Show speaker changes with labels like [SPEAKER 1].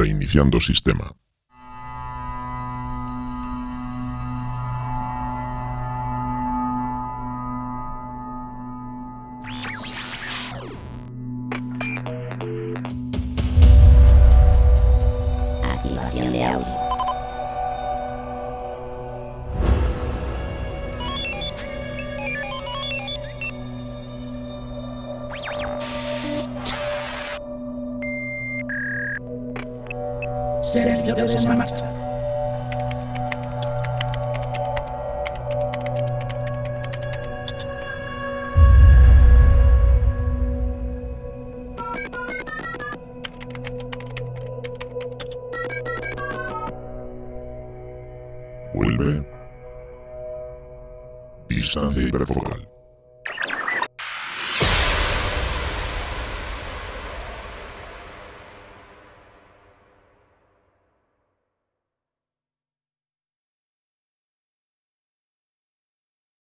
[SPEAKER 1] Reiniciando sistema.
[SPEAKER 2] Activación de audio.
[SPEAKER 3] Servidores en marcha.
[SPEAKER 1] Vuelve. Distancia hiperfocal.